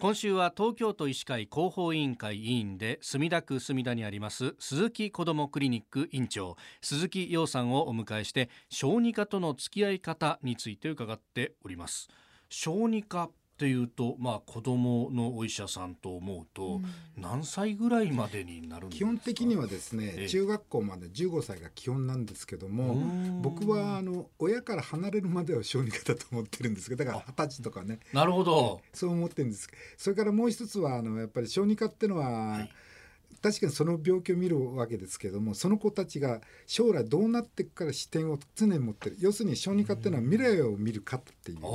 今週は東京都医師会広報委員会委員で墨田区墨田にあります鈴木子どもクリニック院長鈴木陽さんをお迎えして小児科との付き合い方について伺っております。小児科っていうと、まあ、子供のお医者さんと思うと、何歳ぐらいまでになるんですか？基本的にはですね、ええ。中学校まで15歳が基本なんですけども僕はあの親から離れるまでは小児科だと思ってるんですけどだから二十歳とかね。なるほど、そう思ってるんです。それからもう一つはあのやっぱり小児科ってのは、確かにその病気を見るわけですけどもその子たちが将来どうなっていくから視点を常に持ってる要するに小児科っていうのは未来を見る科っていう感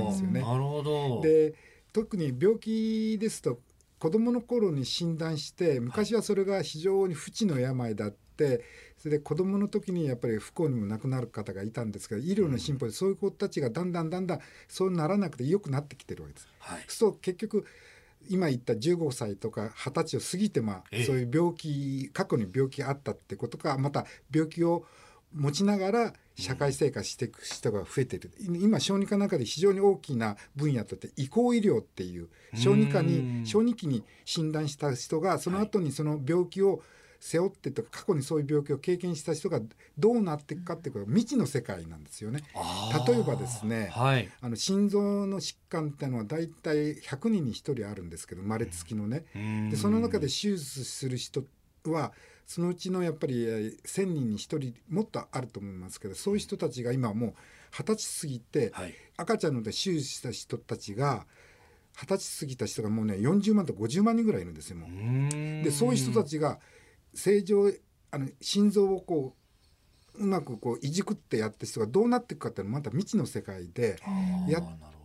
じですよね。なるほどで特に病気ですと子どもの頃に診断して昔はそれが非常に不治の病だってそれで子どもの時にやっぱり不幸にも亡くなる方がいたんですけど医療の進歩でそういう子たちがだんだんだんだんそうならなくて良くなってきてるわけです。はいそう結局今言った15歳とか20歳を過ぎてまあええ。そういう病気過去に病気があったってことかまた病気を持ちながら社会生活していく人が増えている、今小児科の中で非常に大きな分野として移行医療っていう小児科うん。に小児期に診断した人がその後にその病気を背負ってとか過去にそういう病気を経験した人がどうなっていくかっていうことが未知の世界なんですよね。例えばですねはいあの心臓の疾患ってのは大体100人に1人あるんですけど生まれつきのね。でその中で手術する人はそのうちのやっぱりえー1,000人に1人もっとあると思いますけどそういう人たちが今もう二十歳過ぎてはい赤ちゃんので手術した人たちが二十歳過ぎた人がもうね40万と50万人ぐらいいるんですよもう。でそういう人たちが正常あの心臓をこううまくこういじくってやった人がどうなっていくかっていうのはまた未知の世界でやっ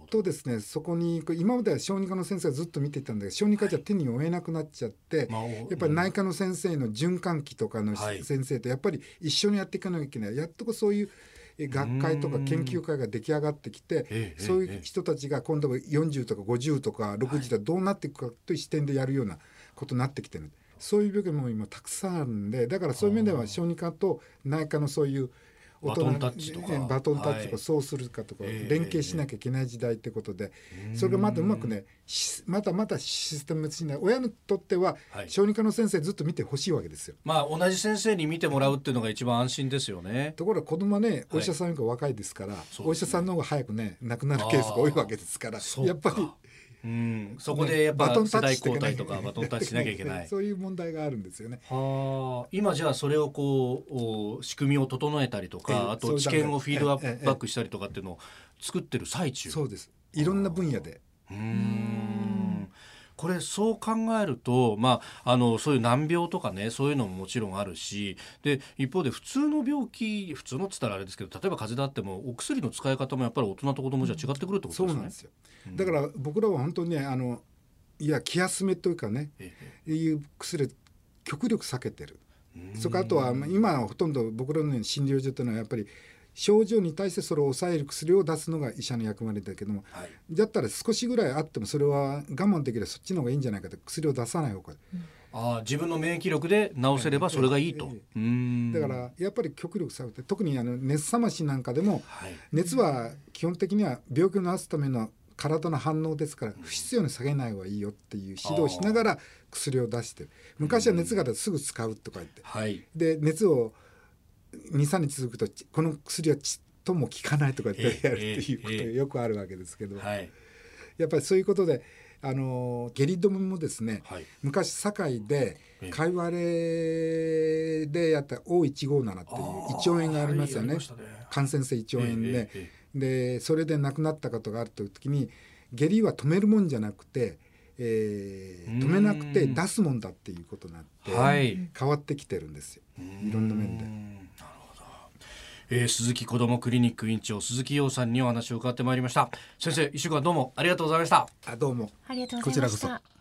とですねそこに今までは小児科の先生がずっと見ていたんだけど小児科じゃ手に負えなくなっちゃって、やっぱり内科の先生の循環器とかのはい。先生とやっぱり一緒にやっていかなきゃいけない。やっとこそういうえ学会とか研究会が出来上がってきてええそういう人たちが今度は40とか50とか60でどうなっていくかという視点でやるようなことになってきてるそういう病気も今たくさんあるんでだからそういう面では小児科と内科のそういう大人バトンタッチとか。えバトンタッチとはい。かそうするかとかええ連携しなきゃいけない時代ってことで。それがまたうまくねしまたまたシステムしない親にとってははい。小児科の先生ずっと見てほしいわけですよ。まあ同じ先生に見てもらうっていうのが一番安心ですよね。ところが子供はねお医者さんよりか若いですから、お医者さんの方が早くね亡くなるケースが多いわけですからやっぱり。うん、そこでやっぱバトンタ世代交代とかバトンタッチしなきゃいけない。そういう問題があるんですよね。はあ、今じゃあそれをこうお仕組みを整えたりとか、ええあと知見をフィードバックしたりとかっていうのを作ってる最中。そうです。いろんな分野で。うーんこれそう考えると、まあ、あのそういう難病とかねそういうのももちろんあるしで一方で普通の病気普通のっつったらあれですけど例えば風邪だってもお薬の使い方もやっぱり大人と子供じゃ違ってくるってことですね。そうなんですよ。だから僕らは本当にねあのいや気休めというかねええいう薬極力避けてる。それからあとはまあ今はほとんど僕らの、ね、診療所というのはやっぱり症状に対してそれを抑える薬を出すのが医者の役割だけども、はい。だったら少しぐらいあってもそれは我慢できればそっちの方がいいんじゃないかと薬を出さない方が。ああ自分の免疫力で治せればそれがいいと。だからやっぱり極力避けて特にあの熱冷ましなんかでもはい。熱は基本的には病気を治すための体の反応ですから不必要に下げない方がいいよっていう指導をしながら薬を出してる。昔は熱が出てすぐ使うとか言って。はい。で熱を23日続くとちこの薬はちっとも効かないとか言ってやるっていうことがよくあるわけですけど。はい。やっぱりそういうことであの下痢止めもですねはい。昔堺でええ。かいわれでやった O157 っていう胃腸炎がありますよね。ね。感染性胃腸炎で、でそれで亡くなったことがあるという時に下痢は止めるもんじゃなくて、えー止めなくてうん出すもんだっていうことになって、はい。変わってきてるんですよ。いろんな面で。えー鈴木子どもクリニック院長鈴木陽さんにお話を伺ってまいりました。先生一週間どうもありがとうございました。あどうも。ありがとうごこちらこそざいました。